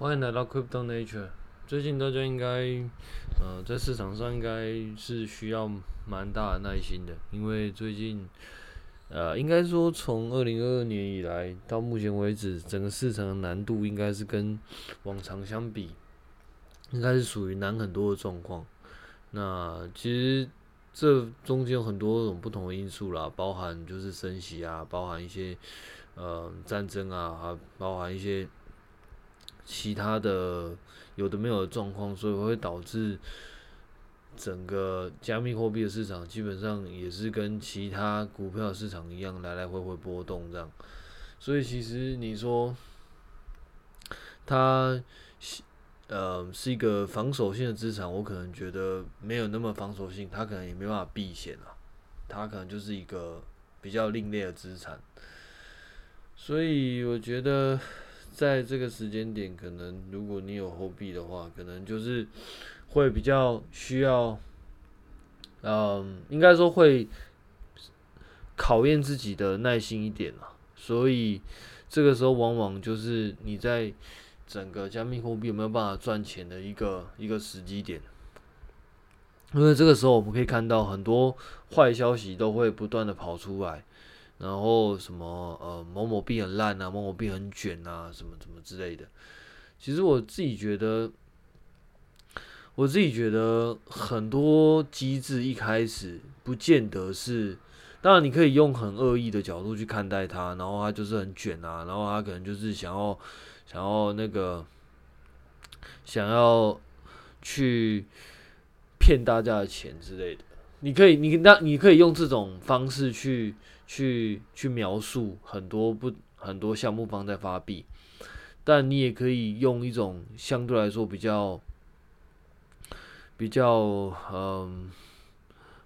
欢迎来到 Crypto Nature。最近大家应该，呃，在市场上应该是需要蛮大的耐心的，因为最近，呃，应该说从二零二二年以来到目前为止，整个市场的难度应该是跟往常相比，应该是属于难很多的状况。那其实这中间有很多种不同的因素啦，包含就是升息啊，包含一些呃战争啊，还包含一些。其他的有的没有的状况，所以会导致整个加密货币的市场基本上也是跟其他股票市场一样来来回回波动这样。所以其实你说它呃是一个防守性的资产，我可能觉得没有那么防守性，它可能也没办法避险啊，它可能就是一个比较另类的资产。所以我觉得。在这个时间点，可能如果你有货币的话，可能就是会比较需要，嗯，应该说会考验自己的耐心一点啊。所以这个时候，往往就是你在整个加密货币有没有办法赚钱的一个一个时机点。因为这个时候，我们可以看到很多坏消息都会不断的跑出来。然后什么呃某某币很烂啊，某某币很卷啊，什么什么之类的。其实我自己觉得，我自己觉得很多机制一开始不见得是，当然你可以用很恶意的角度去看待它，然后它就是很卷啊，然后它可能就是想要想要那个想要去骗大家的钱之类的。你可以，你那你可以用这种方式去。去去描述很多不很多项目方在发币，但你也可以用一种相对来说比较比较嗯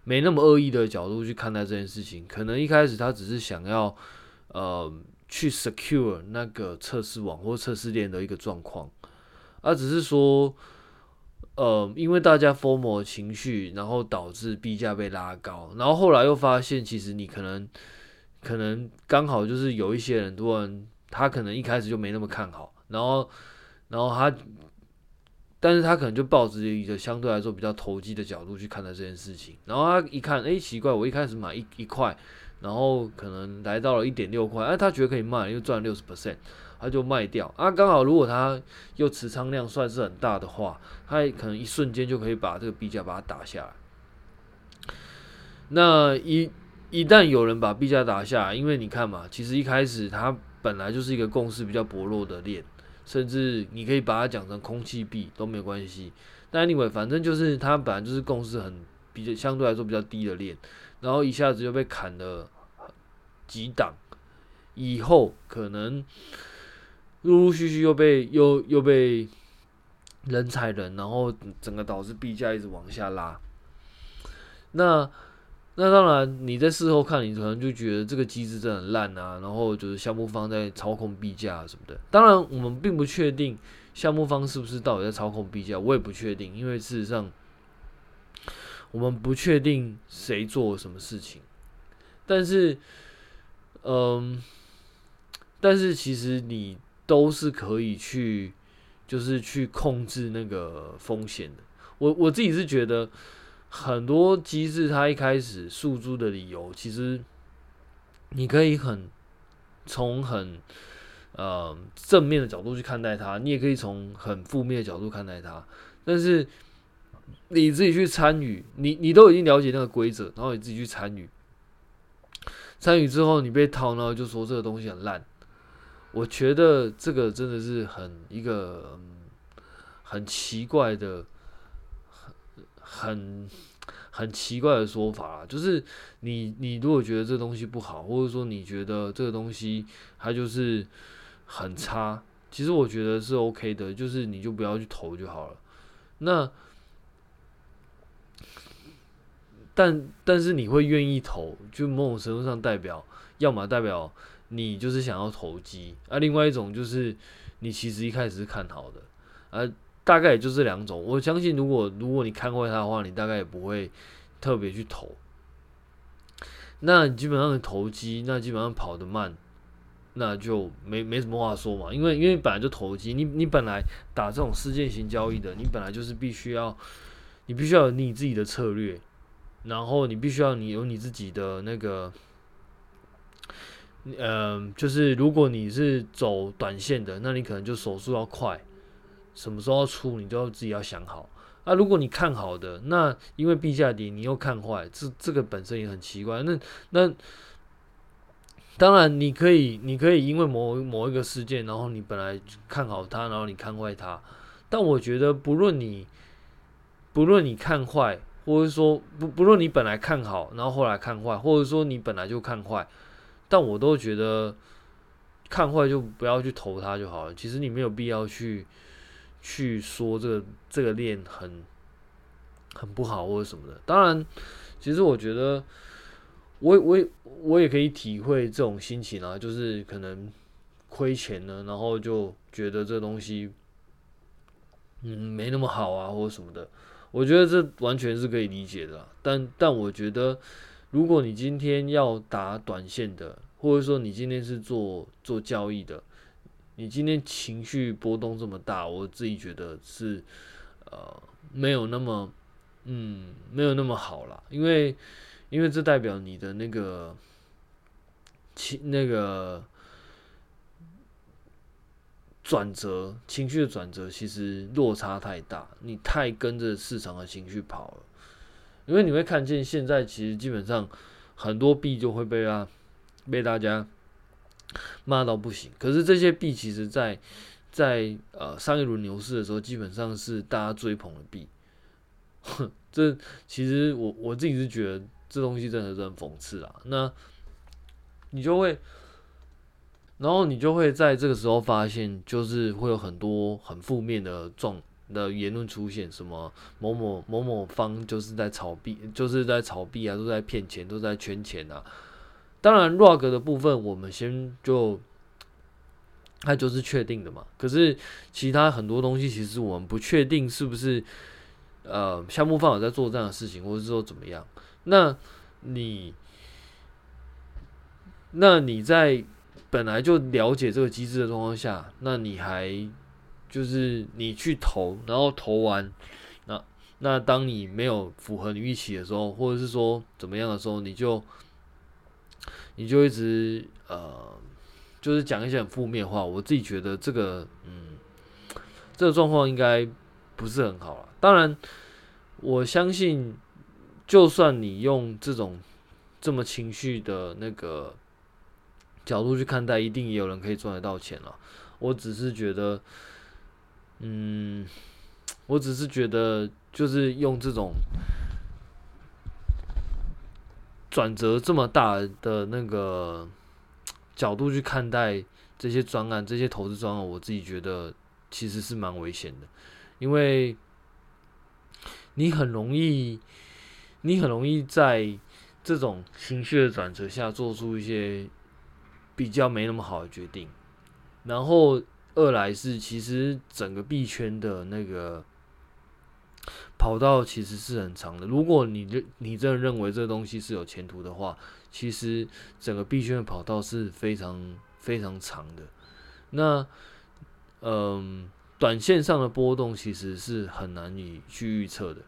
没那么恶意的角度去看待这件事情。可能一开始他只是想要呃去 secure 那个测试网或测试链的一个状况，而只是说呃因为大家 FOMO 情绪，然后导致币价被拉高，然后后来又发现其实你可能。可能刚好就是有一些人突然，他可能一开始就没那么看好，然后，然后他，但是他可能就抱着一个相对来说比较投机的角度去看待这件事情，然后他一看，哎，奇怪，我一开始买一一块，然后可能来到了一点六块，哎，他觉得可以卖，又赚六十 percent，他就卖掉。啊，刚好如果他又持仓量算是很大的话，他可能一瞬间就可以把这个币价把它打下来。那一。一旦有人把币价打下来，因为你看嘛，其实一开始它本来就是一个共识比较薄弱的链，甚至你可以把它讲成空气币都没关系。但 anyway，反正就是它本来就是共识很比较相对来说比较低的链，然后一下子就被砍了几档，以后可能陆陆续续又被又又被人踩人，然后整个导致币价一直往下拉。那那当然，你在事后看，你可能就觉得这个机制真的很烂啊，然后就是项目方在操控币价什么的。当然，我们并不确定项目方是不是到底在操控币价，我也不确定，因为事实上我们不确定谁做什么事情。但是，嗯，但是其实你都是可以去，就是去控制那个风险的。我我自己是觉得。很多机制，它一开始诉诸的理由，其实你可以很从很呃正面的角度去看待它，你也可以从很负面的角度看待它。但是你自己去参与，你你都已经了解那个规则，然后你自己去参与，参与之后你被套，然后就说这个东西很烂。我觉得这个真的是很一个很奇怪的。很很很奇怪的说法啦，就是你你如果觉得这东西不好，或者说你觉得这个东西它就是很差，其实我觉得是 OK 的，就是你就不要去投就好了。那但但是你会愿意投，就某种程度上代表，要么代表你就是想要投机，啊，另外一种就是你其实一开始是看好的，啊。大概也就这两种，我相信如果如果你看坏它的话，你大概也不会特别去投。那你基本上的投机，那基本上跑得慢，那就没没什么话说嘛，因为因为本来就投机，你你本来打这种事件型交易的，你本来就是必须要，你必须要有你自己的策略，然后你必须要你有你自己的那个，嗯、就是如果你是走短线的，那你可能就手速要快，什么时候出，你都要自己要想好。啊，如果你看好的，那因为币价跌，你又看坏，这这个本身也很奇怪。那那。当然，你可以，你可以因为某某一个事件，然后你本来看好它，然后你看坏它。但我觉得，不论你，不论你看坏，或者说不不论你本来看好，然后后来看坏，或者说你本来就看坏，但我都觉得看坏就不要去投它就好了。其实你没有必要去去说这个这个链很很不好或者什么的。当然，其实我觉得。我我我也可以体会这种心情啊，就是可能亏钱了，然后就觉得这东西嗯没那么好啊，或者什么的。我觉得这完全是可以理解的。但但我觉得，如果你今天要打短线的，或者说你今天是做做交易的，你今天情绪波动这么大，我自己觉得是呃没有那么嗯没有那么好啦，因为。因为这代表你的那个情那个转折情绪的转折，其实落差太大，你太跟着市场的情绪跑了。因为你会看见现在其实基本上很多币就会被啊被大家骂到不行。可是这些币其实在在呃上一轮牛市的时候，基本上是大家追捧的币。哼，这其实我我自己是觉得。这东西真的是很讽刺啊！那你就会，然后你就会在这个时候发现，就是会有很多很负面的状的言论出现，什么某某某某方就是在炒币，就是在炒币啊，都在骗钱，都在圈钱啊。当然，rug 的部分我们先就，它就是确定的嘛。可是其他很多东西，其实我们不确定是不是呃项目方有在做这样的事情，或者是说怎么样。那你，那你在本来就了解这个机制的状况下，那你还就是你去投，然后投完，那那当你没有符合你预期的时候，或者是说怎么样的时候，你就你就一直呃，就是讲一些很负面话。我自己觉得这个，嗯，这个状况应该不是很好了。当然，我相信。就算你用这种这么情绪的那个角度去看待，一定也有人可以赚得到钱了。我只是觉得，嗯，我只是觉得，就是用这种转折这么大的那个角度去看待这些专案、这些投资专案，我自己觉得其实是蛮危险的，因为你很容易。你很容易在这种情绪的转折下做出一些比较没那么好的决定，然后二来是其实整个币圈的那个跑道其实是很长的。如果你认你真的认为这个东西是有前途的话，其实整个 B 圈的跑道是非常非常长的。那嗯，短线上的波动其实是很难以去预测的。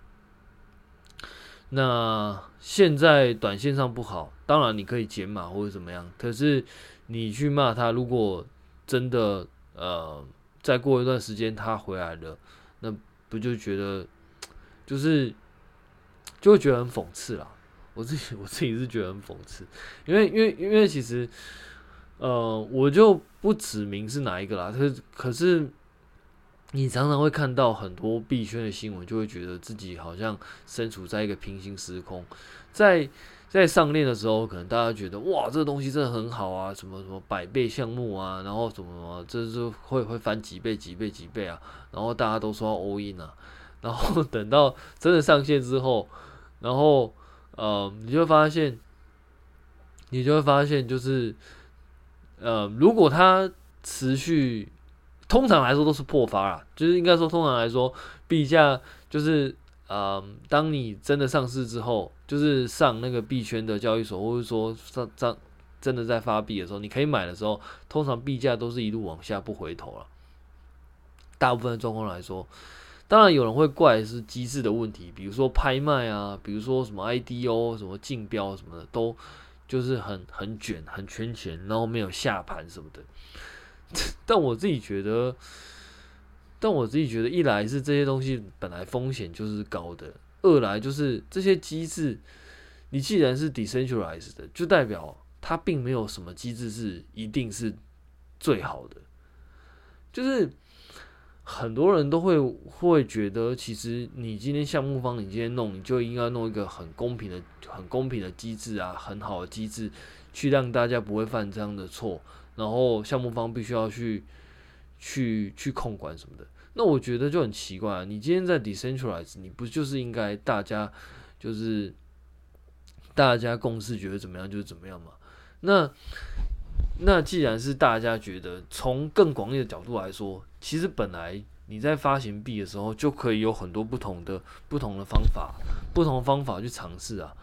那现在短线上不好，当然你可以减码或者怎么样。可是你去骂他，如果真的呃再过一段时间他回来了，那不就觉得就是就会觉得很讽刺啦。我自己我自己是觉得很讽刺，因为因为因为其实呃我就不指明是哪一个啦，可是可是。你常常会看到很多币圈的新闻，就会觉得自己好像身处在一个平行时空。在在上链的时候，可能大家觉得哇，这个东西真的很好啊，什么什么百倍项目啊，然后什么什么，这是会会翻几倍几倍几倍啊，然后大家都说要 all in 啊，然后等到真的上线之后，然后呃，你就会发现，你就会发现就是呃，如果它持续。通常来说都是破发啦，就是应该说，通常来说，币价就是，呃，当你真的上市之后，就是上那个币圈的交易所，或者说上上真的在发币的时候，你可以买的时候，通常币价都是一路往下不回头了。大部分的状况来说，当然有人会怪是机制的问题，比如说拍卖啊，比如说什么 IDO、什么竞标什么的，都就是很很卷、很圈钱，然后没有下盘什么的。但我自己觉得，但我自己觉得，一来是这些东西本来风险就是高的，二来就是这些机制，你既然是 decentralized 的，就代表它并没有什么机制是一定是最好的，就是很多人都会会觉得，其实你今天项目方你今天弄，你就应该弄一个很公平的、很公平的机制啊，很好的机制，去让大家不会犯这样的错。然后项目方必须要去去去控管什么的，那我觉得就很奇怪啊。你今天在 decentralize，你不就是应该大家就是大家共识觉得怎么样就怎么样嘛？那那既然是大家觉得，从更广义的角度来说，其实本来你在发行币的时候就可以有很多不同的不同的方法，不同的方法去尝试啊，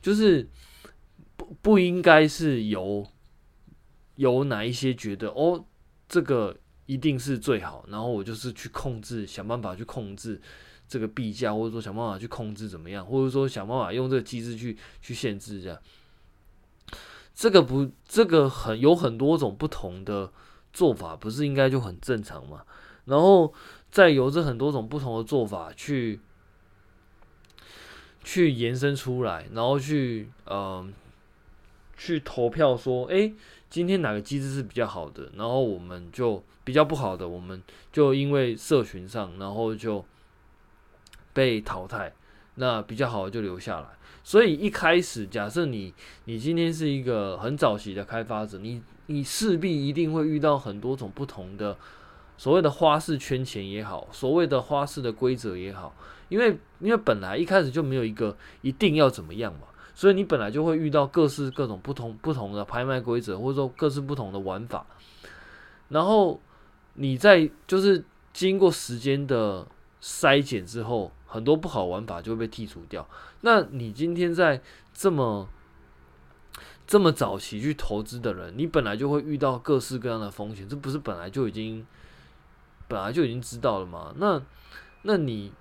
就是不不应该是由。由哪一些觉得哦，这个一定是最好，然后我就是去控制，想办法去控制这个币价，或者说想办法去控制怎么样，或者说想办法用这个机制去去限制这样。这个不，这个很有很多种不同的做法，不是应该就很正常吗？然后再由这很多种不同的做法去去延伸出来，然后去嗯、呃、去投票说，诶。今天哪个机制是比较好的，然后我们就比较不好的，我们就因为社群上，然后就被淘汰。那比较好的就留下来。所以一开始，假设你你今天是一个很早期的开发者，你你势必一定会遇到很多种不同的所谓的花式圈钱也好，所谓的花式的规则也好，因为因为本来一开始就没有一个一定要怎么样嘛。所以你本来就会遇到各式各种不同不同的拍卖规则，或者说各式不同的玩法。然后你在就是经过时间的筛减之后，很多不好玩法就会被剔除掉。那你今天在这么这么早期去投资的人，你本来就会遇到各式各样的风险，这不是本来就已经本来就已经知道了吗？那那你。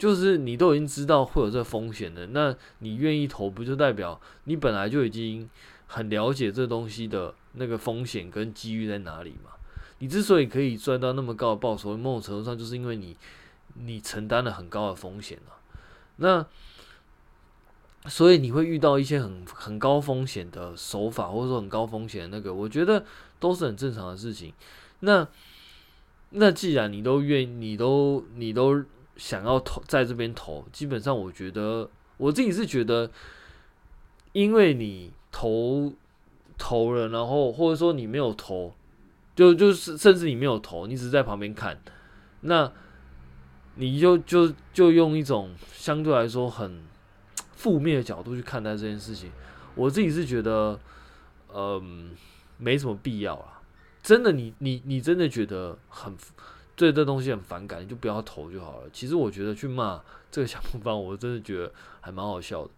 就是你都已经知道会有这风险的，那你愿意投，不就代表你本来就已经很了解这东西的那个风险跟机遇在哪里嘛？你之所以可以赚到那么高的报酬，某种程度上就是因为你你承担了很高的风险啊。那所以你会遇到一些很很高风险的手法，或者说很高风险的那个，我觉得都是很正常的事情。那那既然你都愿，你都你都。想要投在这边投，基本上我觉得我自己是觉得，因为你投投了，然后或者说你没有投，就就是甚至你没有投，你只是在旁边看，那你就就就用一种相对来说很负面的角度去看待这件事情，我自己是觉得，嗯，没什么必要啦。真的你，你你真的觉得很。对这东西很反感，你就不要投就好了。其实我觉得去骂这个项目方，我真的觉得还蛮好笑的。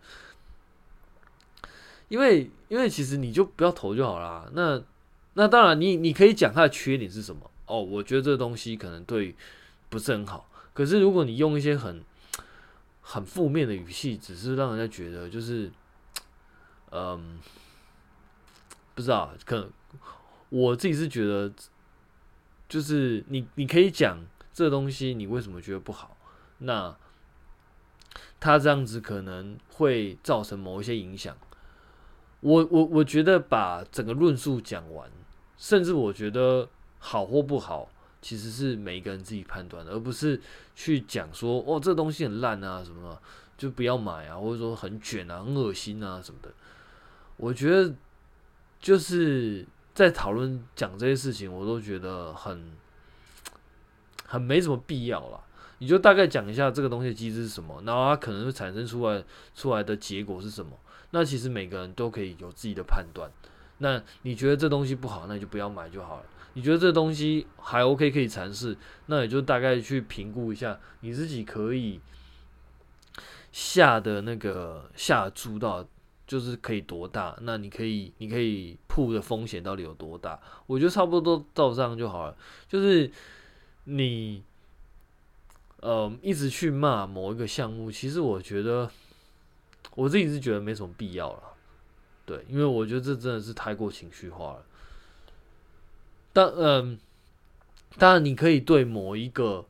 因为因为其实你就不要投就好啦。那那当然你，你可以讲它的缺点是什么哦。我觉得这东西可能对不是很好。可是如果你用一些很很负面的语气，只是让人家觉得就是嗯，不知道，可能我自己是觉得。就是你，你可以讲这东西，你为什么觉得不好？那他这样子可能会造成某一些影响。我我我觉得把整个论述讲完，甚至我觉得好或不好，其实是每一个人自己判断的，而不是去讲说哦，这东西很烂啊什么，就不要买啊，或者说很卷啊、很恶心啊什么的。我觉得就是。在讨论讲这些事情，我都觉得很很没什么必要啦。你就大概讲一下这个东西机制是什么，然后它可能会产生出来出来的结果是什么。那其实每个人都可以有自己的判断。那你觉得这东西不好，那你就不要买就好了。你觉得这东西还 OK 可以尝试，那也就大概去评估一下你自己可以下的那个下注到就是可以多大？那你可以你可以铺的风险到底有多大？我觉得差不多到这样就好了。就是你，呃，一直去骂某一个项目，其实我觉得我自己是觉得没什么必要了。对，因为我觉得这真的是太过情绪化了。但嗯、当然你可以对某一个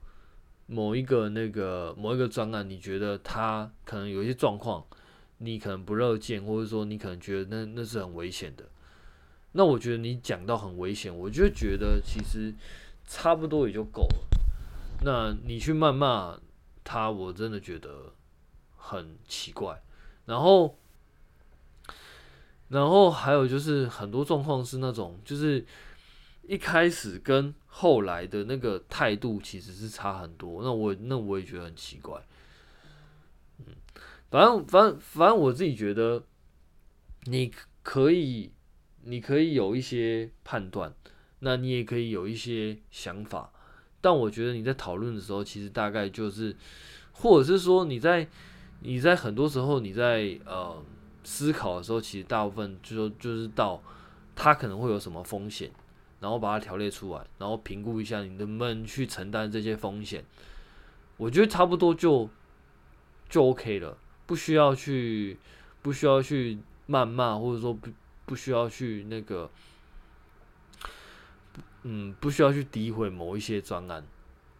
某一个那个某一个专案，你觉得它可能有一些状况，你可能不乐见，或者说你可能觉得那那是很危险的。那我觉得你讲到很危险，我就觉得其实差不多也就够了。那你去谩骂他，我真的觉得很奇怪。然后。然后还有就是很多状况是那种，就是一开始跟后来的那个态度其实是差很多。那我那我也觉得很奇怪。嗯，反正反正反正我自己觉得，你可以你可以有一些判断，那你也可以有一些想法。但我觉得你在讨论的时候，其实大概就是，或者是说你在你在很多时候你在呃。思考的时候，其实大部分就说就是到他可能会有什么风险，然后把它条列出来，然后评估一下你能不能去承担这些风险。我觉得差不多就就 OK 了，不需要去不需要去谩骂，或者说不不需要去那个，嗯，不需要去诋毁某一些专案，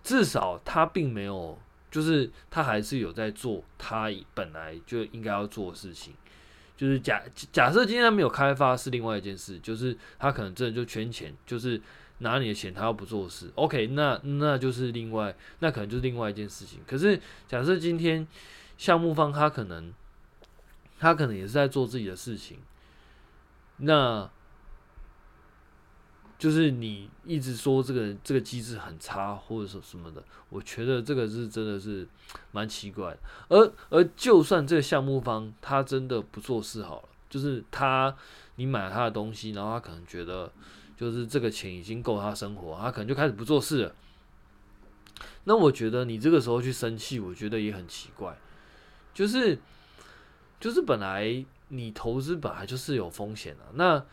至少他并没有，就是他还是有在做他本来就应该要做的事情。就是假假设今天他没有开发是另外一件事，就是他可能真的就圈钱，就是拿你的钱，他要不做事，OK，那那就是另外，那可能就是另外一件事情。可是假设今天项目方他可能他可能也是在做自己的事情，那。就是你一直说这个这个机制很差，或者说什么的，我觉得这个是真的是蛮奇怪的。而而就算这个项目方他真的不做事好了，就是他你买了他的东西，然后他可能觉得就是这个钱已经够他生活，他可能就开始不做事了。那我觉得你这个时候去生气，我觉得也很奇怪。就是就是本来你投资本来就是有风险的，那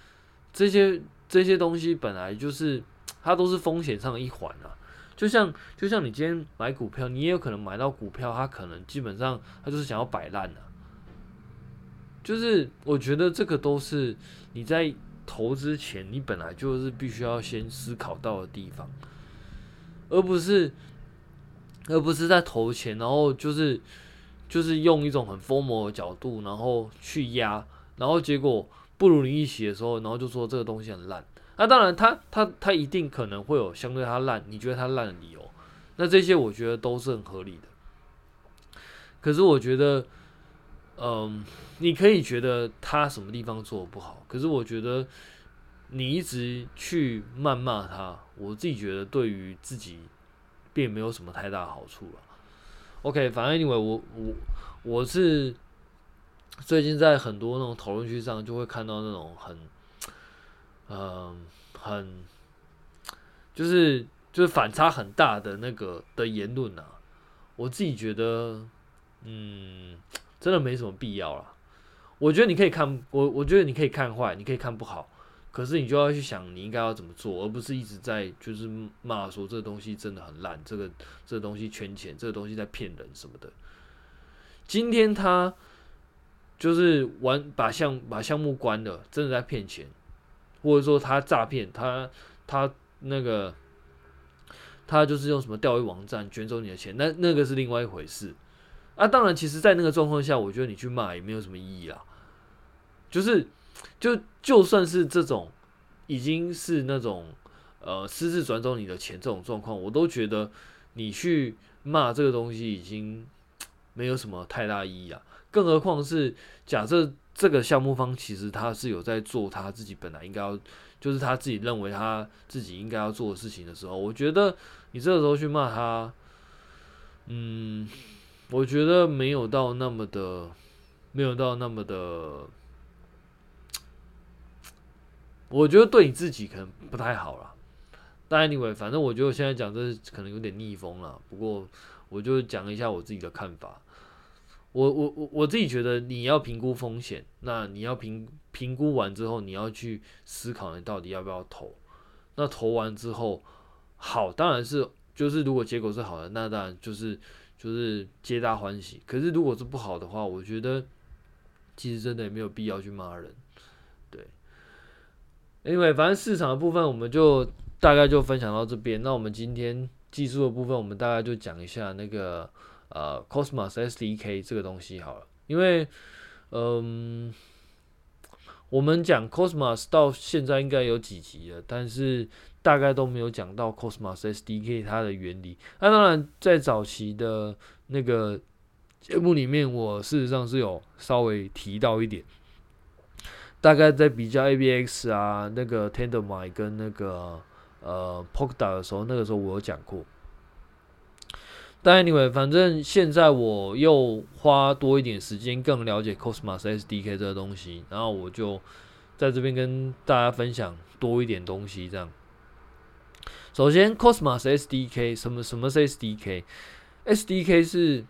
这些。这些东西本来就是，它都是风险上的一环啊。就像就像你今天买股票，你也有可能买到股票，它可能基本上它就是想要摆烂的。就是我觉得这个都是你在投资前，你本来就是必须要先思考到的地方，而不是而不是在投钱，然后就是就是用一种很疯魔的角度，然后去压，然后结果。不如你一起的时候，然后就说这个东西很烂。那当然，他他他一定可能会有相对他烂，你觉得他烂的理由。那这些我觉得都是很合理的。可是我觉得，嗯，你可以觉得他什么地方做的不好，可是我觉得你一直去谩骂他，我自己觉得对于自己并没有什么太大好处了。OK，反正因为我我我是。最近在很多那种讨论区上，就会看到那种很，嗯、很，就是就是反差很大的那个的言论啊。我自己觉得，嗯，真的没什么必要了。我觉得你可以看我，我觉得你可以看坏，你可以看不好，可是你就要去想你应该要怎么做，而不是一直在就是骂说这东西真的很烂，这个这个东西圈钱，这个东西在骗人什么的。今天他。就是玩把项把项目关了，真的在骗钱，或者说他诈骗，他他那个他就是用什么钓鱼网站卷走你的钱，那那个是另外一回事。啊，当然，其实，在那个状况下，我觉得你去骂也没有什么意义啦。就是就就算是这种已经是那种呃私自转走你的钱这种状况，我都觉得你去骂这个东西已经没有什么太大意义啊。更何况是假设这个项目方其实他是有在做他自己本来应该要，就是他自己认为他自己应该要做的事情的时候，我觉得你这个时候去骂他，嗯，我觉得没有到那么的，没有到那么的，我觉得对你自己可能不太好了。但 anyway，反正我觉得现在讲这可能有点逆风了，不过我就讲一下我自己的看法。我我我我自己觉得你要评估风险，那你要评评估完之后，你要去思考你到底要不要投。那投完之后，好，当然是就是如果结果是好的，那当然就是就是皆大欢喜。可是如果是不好的话，我觉得其实真的也没有必要去骂人。对，因为反正市场的部分我们就大概就分享到这边。那我们今天技术的部分，我们大概就讲一下那个呃 Cosmos SDK 这个东西好了。因为嗯。我们讲 Cosmos 到现在应该有几集了，但是大概都没有讲到 Cosmos SDK 它的原理。那当然，在早期的那个节目里面，我事实上是有稍微提到一点，大概在比较 ABX 啊、那个 Tendermint 跟那个呃 Polkadot 的时候，那个时候我有讲过。但 anyway，反正现在我又花多一点时间，更了解 Cosmos SDK 这个东西，然后我就在这边跟大家分享多一点东西。这样，首先 Cosmos SDK 什么什么是 SDK？SDK 是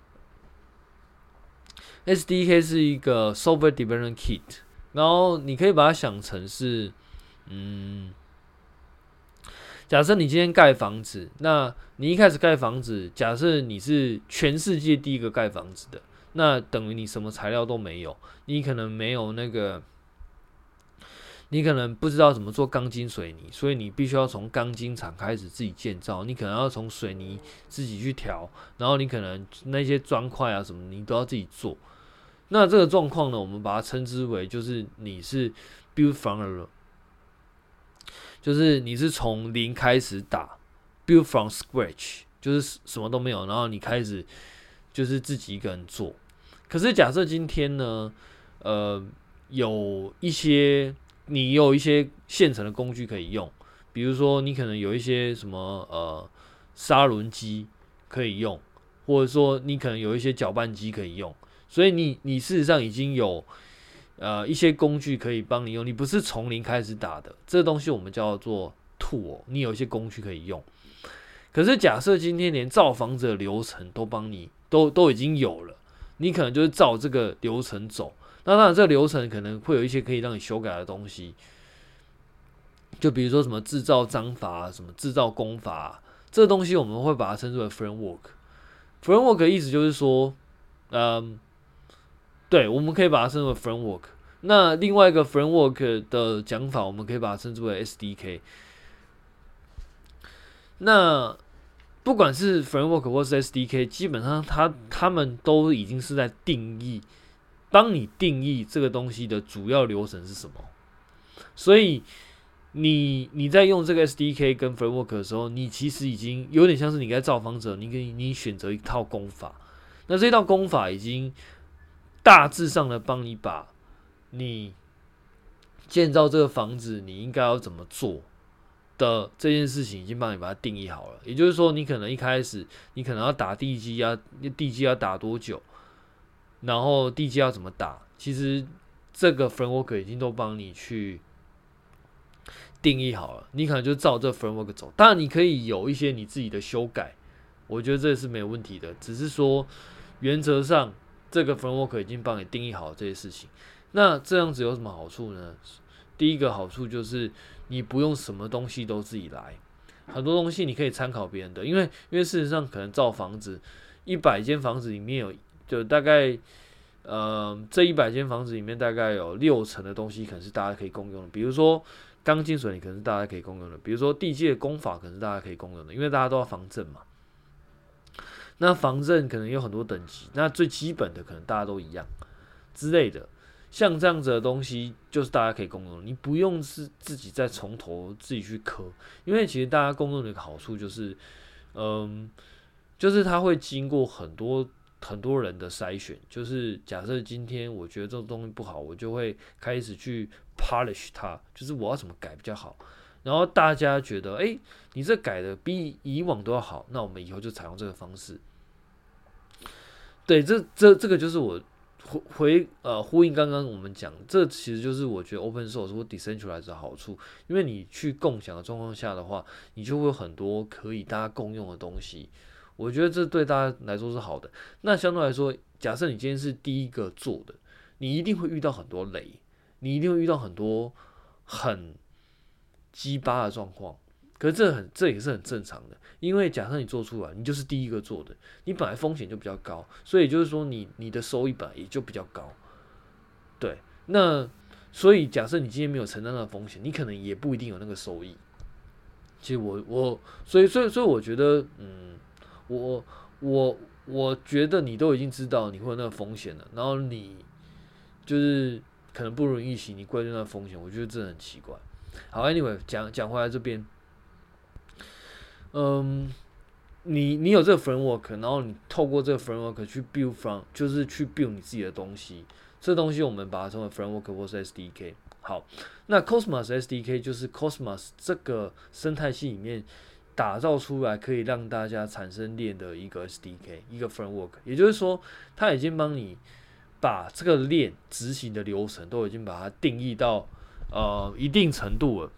SDK 是一个 Software Development Kit，然后你可以把它想成是，嗯。假设你今天盖房子，那你一开始盖房子，假设你是全世界第一个盖房子的，那等于你什么材料都没有，你可能没有那个，你可能不知道怎么做钢筋水泥，所以你必须要从钢筋厂开始自己建造，你可能要从水泥自己去调，然后你可能那些砖块啊什么，你都要自己做。那这个状况呢，我们把它称之为就是你是 build from 就是你是从零开始打，build from scratch，就是什么都没有，然后你开始就是自己一个人做。可是假设今天呢，呃，有一些你有一些现成的工具可以用，比如说你可能有一些什么呃砂轮机可以用，或者说你可能有一些搅拌机可以用，所以你你事实上已经有。呃，一些工具可以帮你用，你不是从零开始打的，这东西我们叫做 tool，你有一些工具可以用。可是假设今天连造房子的流程都帮你都都已经有了，你可能就是照这个流程走。那当然，这个流程可能会有一些可以让你修改的东西，就比如说什么制造章法、什么制造工法，这东西我们会把它称之为 framework。framework 意思就是说，嗯。对，我们可以把它称之为 framework。那另外一个 framework 的讲法，我们可以把它称之为 SDK。那不管是 framework 或是 SDK，基本上它它们都已经是在定义，帮你定义这个东西的主要流程是什么。所以你你在用这个 SDK 跟 framework 的时候，你其实已经有点像是你在造房子，你可以你选择一套功法。那这套功法已经。大致上的帮你把你建造这个房子，你应该要怎么做的这件事情，已经帮你把它定义好了。也就是说，你可能一开始你可能要打地基啊，地基要打多久，然后地基要怎么打，其实这个 framework 已经都帮你去定义好了。你可能就照这 framework 走，当然你可以有一些你自己的修改，我觉得这是没有问题的。只是说原则上。这个 framework 已经帮你定义好这些事情，那这样子有什么好处呢？第一个好处就是你不用什么东西都自己来，很多东西你可以参考别人的，因为因为事实上可能造房子一百间房子里面有就大概呃这一百间房子里面大概有六成的东西可能是大家可以共用的，比如说钢筋水泥可能是大家可以共用的，比如说地基的工法可能是大家可以共用的，因为大家都要防震嘛。那防震可能有很多等级，那最基本的可能大家都一样之类的，像这样子的东西就是大家可以共用，你不用是自己再从头自己去磕，因为其实大家共用的一个好处就是，嗯，就是它会经过很多很多人的筛选，就是假设今天我觉得这个东西不好，我就会开始去 polish 它，就是我要怎么改比较好，然后大家觉得，诶，你这改的比以往都要好，那我们以后就采用这个方式。对，这这这个就是我回回呃呼应刚刚我们讲，这其实就是我觉得 open source 或 decentralized 的好处，因为你去共享的状况下的话，你就会有很多可以大家共用的东西。我觉得这对大家来说是好的。那相对来说，假设你今天是第一个做的，你一定会遇到很多雷，你一定会遇到很多很鸡巴的状况。可是这很，这也是很正常的，因为假设你做出来，你就是第一个做的，你本来风险就比较高，所以就是说你你的收益本来也就比较高。对，那所以假设你今天没有承担那个风险，你可能也不一定有那个收益。其实我我所以所以所以我觉得，嗯，我我我觉得你都已经知道你会有那个风险了，然后你就是可能不如预期，你怪罪那个风险，我觉得这很奇怪。好，Anyway，讲讲回来这边，嗯，你你有这个 framework，然后你透过这个 framework 去 build from，就是去 build 你自己的东西。这东西我们把它称为 framework 或是 SDK。好，那 Cosmos SDK 就是 Cosmos 这个生态系里面打造出来可以让大家产生链的一个 SDK，一个 framework。也就是说，它已经帮你把这个链执行的流程都已经把它定义到呃一定程度了。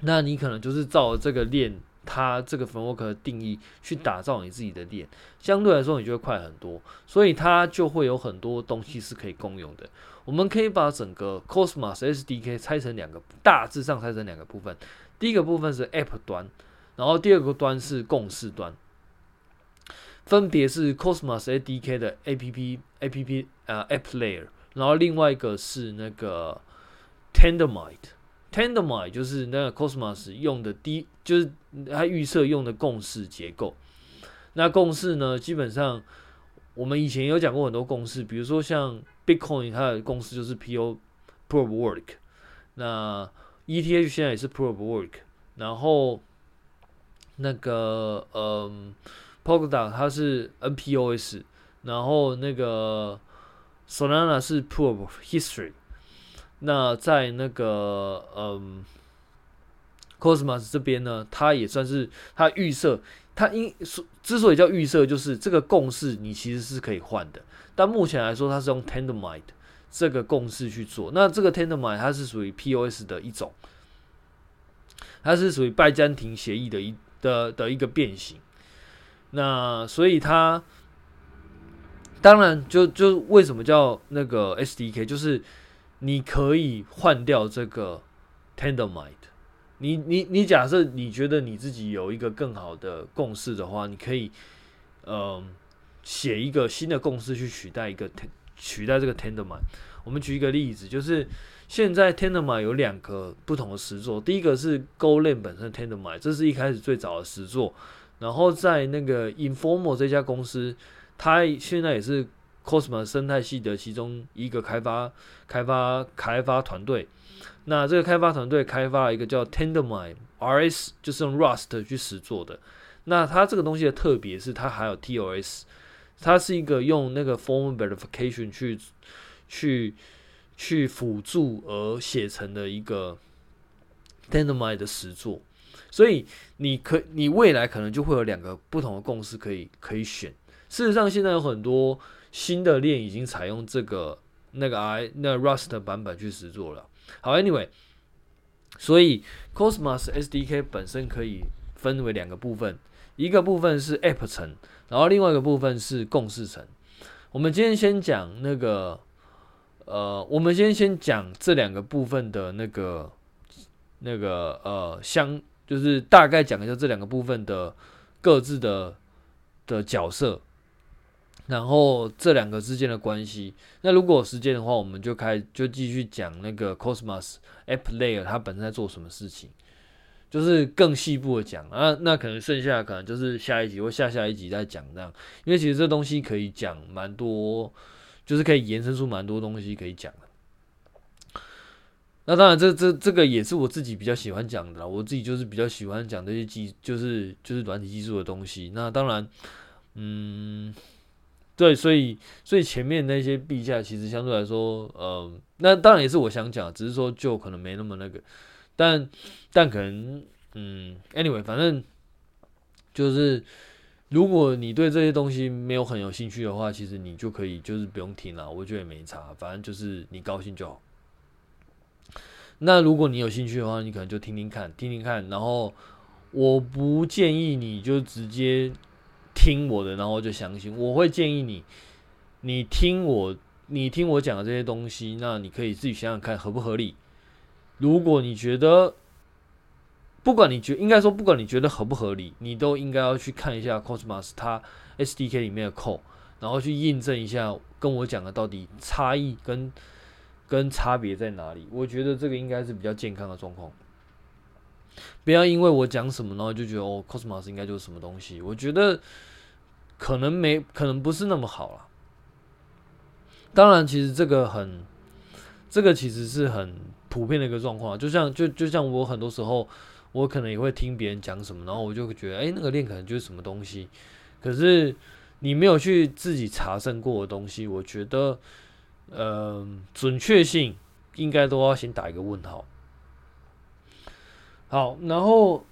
那你可能就是照这个链。它这个 framework 的定义去打造你自己的链，相对来说你就会快很多，所以它就会有很多东西是可以共用的。我们可以把整个 Cosmos SDK 拆成两个，大致上拆成两个部分。第一个部分是 App 端，然后第二个端是共识端，分别是 Cosmos SDK 的 APP APP 啊、App Layer，然后另外一个是那个 Tendermint。Tendermint 就是那个 Cosmos 用的第，就是它预设用的共识结构。那共识呢，基本上我们以前有讲过很多共识，比如说像 Bitcoin 它的共识就是 PO Proof Work，那 ETH 现在也是 Proof Work，然后那个嗯 Polkadot 它是 NPOS，然后那个 Solana 是 Proof of History。那在那个嗯，Cosmos 这边呢，它也算是它预设，它因之所以叫预设，就是这个共识你其实是可以换的。但目前来说，它是用 Tendermint 这个共识去做。那这个 Tendermint 它是属于 POS 的一种，它是属于拜占庭协议的一的的一个变形。那所以它当然就就为什么叫那个 SDK，就是。你可以换掉这个 Tendermint。你你你假设你觉得你自己有一个更好的共识的话，你可以嗯写一个新的共识去取代一个取代这个 Tendermint。我们举一个例子，就是现在 Tendermint 有两个不同的实作，第一个是 g o l a n 本身 Tendermint，这是一开始最早的实作。然后在那个 Informal 这家公司，它现在也是。Cosmos 生态系的其中一个开发、开发、开发团队，那这个开发团队开发了一个叫 Tendermint RS，就是用 Rust 去实做的。那它这个东西的特别是它还有 TOS，它是一个用那个 Formal Verification 去去去辅助而写成的一个 Tendermint 的实作。所以你可你未来可能就会有两个不同的共识可以可以选。事实上，现在有很多。新的链已经采用这个那个 I 那 Rust 版本去实作了。好，Anyway，所以 Cosmos SDK 本身可以分为两个部分，一个部分是 App 层，然后另外一个部分是共识层。我们今天先讲那个，呃，我们先先讲这两个部分的那个那个呃相，就是大概讲一下这两个部分的各自的的角色。然后这两个之间的关系，那如果有时间的话，我们就开就继续讲那个 Cosmos App Layer 它本身在做什么事情，就是更细部的讲啊。那可能剩下可能就是下一集或下下一集再讲这样，因为其实这东西可以讲蛮多，就是可以延伸出蛮多东西可以讲的。那当然，这这这个也是我自己比较喜欢讲的啦，我自己就是比较喜欢讲这些技，就是就是软体技术的东西。那当然，嗯。对，所以所以前面那些币价其实相对来说，呃，那当然也是我想讲，只是说就可能没那么那个，但但可能，嗯，anyway，反正就是如果你对这些东西没有很有兴趣的话，其实你就可以就是不用听了，我觉得也没差，反正就是你高兴就好。那如果你有兴趣的话，你可能就听听看，听听看，然后我不建议你就直接。听我的，然后就相信。我会建议你，你听我，你听我讲的这些东西，那你可以自己想想看合不合理。如果你觉得，不管你觉应该说，不管你觉得合不合理，你都应该要去看一下 Cosmos 它 SDK 里面的控然后去验证一下跟我讲的到底差异跟跟差别在哪里。我觉得这个应该是比较健康的状况。不要因为我讲什么，然后就觉得哦，Cosmos 应该就是什么东西。我觉得可能没，可能不是那么好了。当然，其实这个很，这个其实是很普遍的一个状况。就像就就像我很多时候，我可能也会听别人讲什么，然后我就会觉得，哎，那个链可能就是什么东西。可是你没有去自己查证过的东西，我觉得，呃，准确性应该都要先打一个问号。好，然后，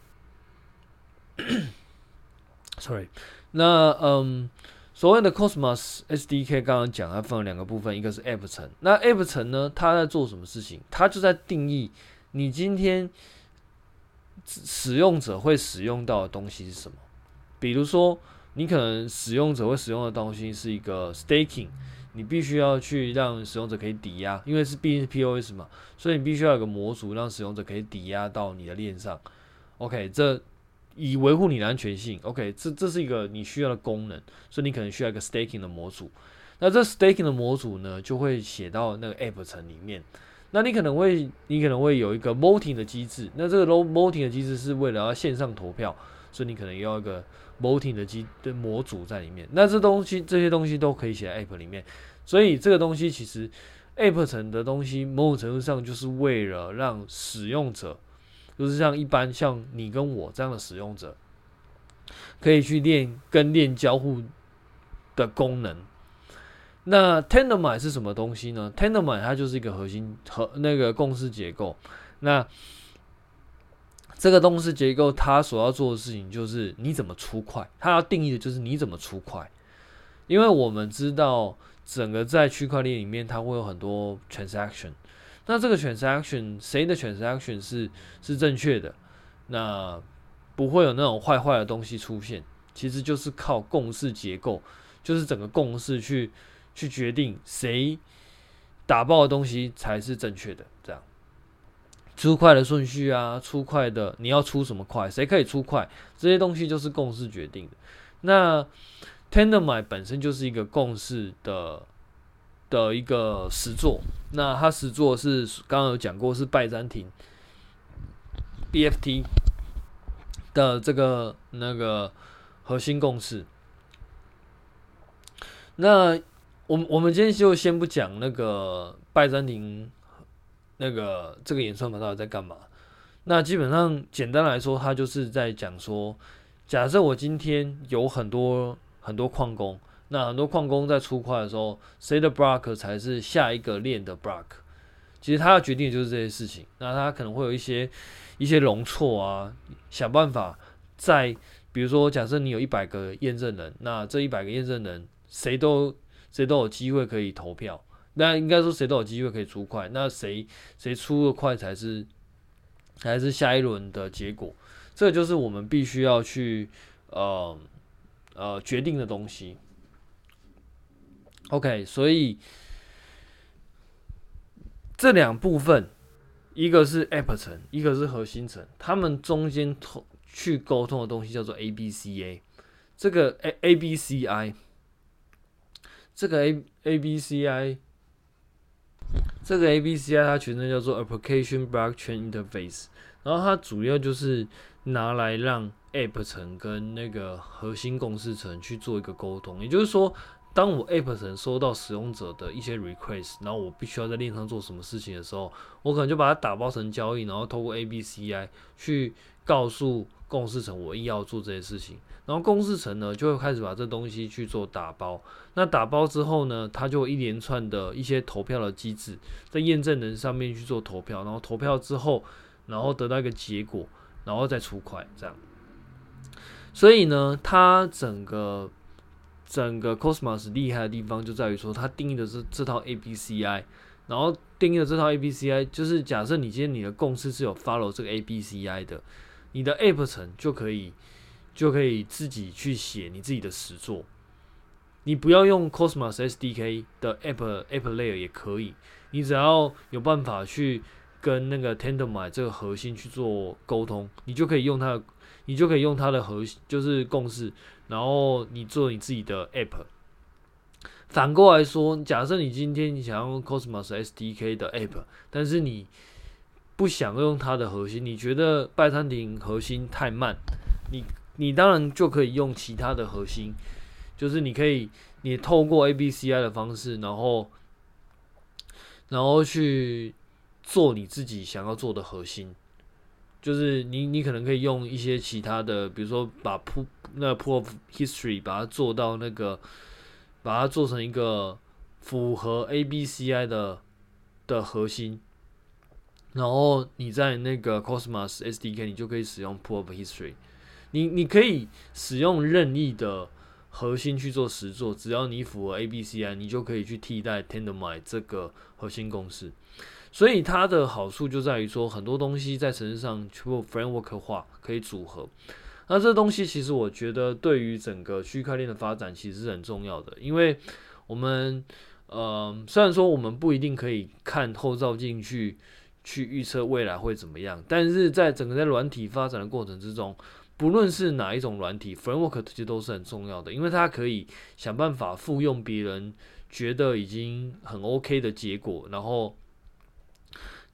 sorry，那嗯，所谓的 Cosmos SDK 刚刚讲，它分了两个部分，一个是 App 层。那 App 层呢，它在做什么事情？它就在定义你今天使用者会使用到的东西是什么。比如说，你可能使用者会使用的东西是一个 Staking。你必须要去让使用者可以抵押，因为是毕竟是 POS 嘛，所以你必须要有个模组让使用者可以抵押到你的链上。OK，这以维护你的安全性。OK，这这是一个你需要的功能，所以你可能需要一个 staking 的模组。那这 staking 的模组呢，就会写到那个 App 层里面。那你可能会你可能会有一个 voting 的机制。那这个 voting 的机制是为了要线上投票，所以你可能要一个 Bot 的机的模组在里面。那这东西这些东西都可以写在 App 里面。所以这个东西其实，App 层的东西某种程度上就是为了让使用者，就是像一般像你跟我这样的使用者，可以去练跟练交互的功能。那 t e n d e r m i n 是什么东西呢 t e n d e r m i n 它就是一个核心和那个共识结构。那这个共识结构它所要做的事情就是你怎么出块，它要定义的就是你怎么出块，因为我们知道。整个在区块链里面，它会有很多 transaction。那这个 transaction 谁的 transaction 是是正确的？那不会有那种坏坏的东西出现。其实就是靠共识结构，就是整个共识去去决定谁打爆的东西才是正确的。这样出块的顺序啊，出块的你要出什么块，谁可以出块，这些东西就是共识决定的。那 Tendermint 本身就是一个共识的的一个实作，那它实作是刚刚有讲过是拜占庭 BFT 的这个那个核心共识。那我我们今天就先不讲那个拜占庭那个这个演算法到底在干嘛。那基本上简单来说，它就是在讲说，假设我今天有很多。很多矿工，那很多矿工在出块的时候，谁的 block 才是下一个链的 block？其实他要决定的就是这些事情。那他可能会有一些一些容错啊，想办法在，比如说，假设你有一百个验证人，那这一百个验证人谁都谁都有机会可以投票。那应该说谁都有机会可以出快。那谁谁出的快才是才是下一轮的结果？这就是我们必须要去呃。呃，决定的东西。OK，所以这两部分，一个是 App 层，一个是核心层，他们中间通去沟通的东西叫做 ABCA。这个 A ABCI，这个 A ABCI，这个 ABCI 它全称叫做 Application Blockchain Interface，然后它主要就是拿来让 App 层跟那个核心共识层去做一个沟通，也就是说，当我 App 层收到使用者的一些 request，然后我必须要在链上做什么事情的时候，我可能就把它打包成交易，然后透过 ABCI 去告诉共识层我要做这些事情，然后共识层呢就会开始把这东西去做打包。那打包之后呢，它就一连串的一些投票的机制，在验证人上面去做投票，然后投票之后，然后得到一个结果，然后再出块这样。所以呢，它整个整个 Cosmos 厉害的地方就在于说，它定义的是这套 ABCI，然后定义的这套 ABCI 就是假设你今天你的共识是有 follow 这个 ABCI 的，你的 App 层就可以就可以自己去写你自己的实作，你不要用 Cosmos SDK 的 App App Layer 也可以，你只要有办法去跟那个 Tendermint 这个核心去做沟通，你就可以用它的，你就可以用它的核心就是共识，然后你做你自己的 App。反过来说，假设你今天你想要用 Cosmos SDK 的 App，但是你不想用它的核心，你觉得拜占庭核心太慢，你你当然就可以用其他的核心，就是你可以你透过 ABCI 的方式，然后然后去做你自己想要做的核心，就是你你可能可以用一些其他的，比如说把普那铺 of History 把它做到那个。把它做成一个符合 ABCI 的的核心，然后你在那个 Cosmos SDK，你就可以使用 Pool of History。你你可以使用任意的核心去做实作，只要你符合 ABCI，你就可以去替代 Tendermint 这个核心公式。所以它的好处就在于说，很多东西在程式上全部 framework 化，可以组合。那这东西其实我觉得对于整个区块链的发展其实是很重要的，因为我们呃虽然说我们不一定可以看后照镜去去预测未来会怎么样，但是在整个在软体发展的过程之中，不论是哪一种软体 framework 其实都是很重要的，因为它可以想办法复用别人觉得已经很 OK 的结果，然后。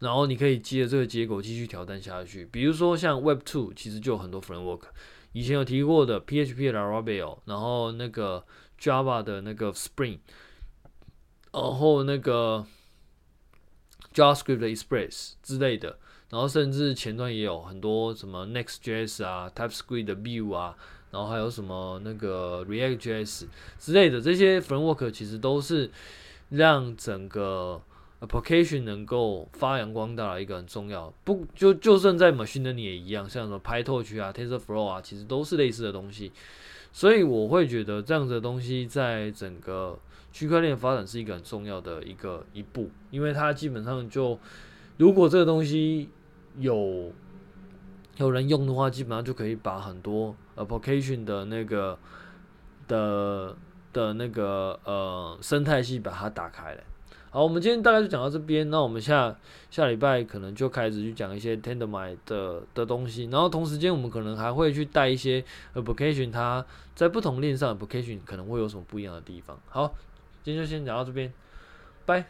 然后你可以接着这个结果继续挑战下去，比如说像 Web Two，其实就有很多 framework，以前有提过的 PHP 的 Laravel，然后那个 Java 的那个 Spring，然后那个 JavaScript 的 Express 之类的，然后甚至前端也有很多什么 Next.js 啊，TypeScript 的 View 啊，然后还有什么那个 React.js 之类的，这些 framework 其实都是让整个 application 能够发扬光大的一个很重要，不就就算在 machinery 也一样，像什么 PyTorch 啊、TensorFlow 啊，其实都是类似的东西。所以我会觉得这样子的东西在整个区块链发展是一个很重要的一个一步，因为它基本上就如果这个东西有有人用的话，基本上就可以把很多 application 的那个的的那个呃生态系把它打开来。好，我们今天大概就讲到这边。那我们下下礼拜可能就开始去讲一些 Tendermint 的的东西，然后同时间我们可能还会去带一些 application，它在不同链上 application 可能会有什么不一样的地方。好，今天就先讲到这边，拜。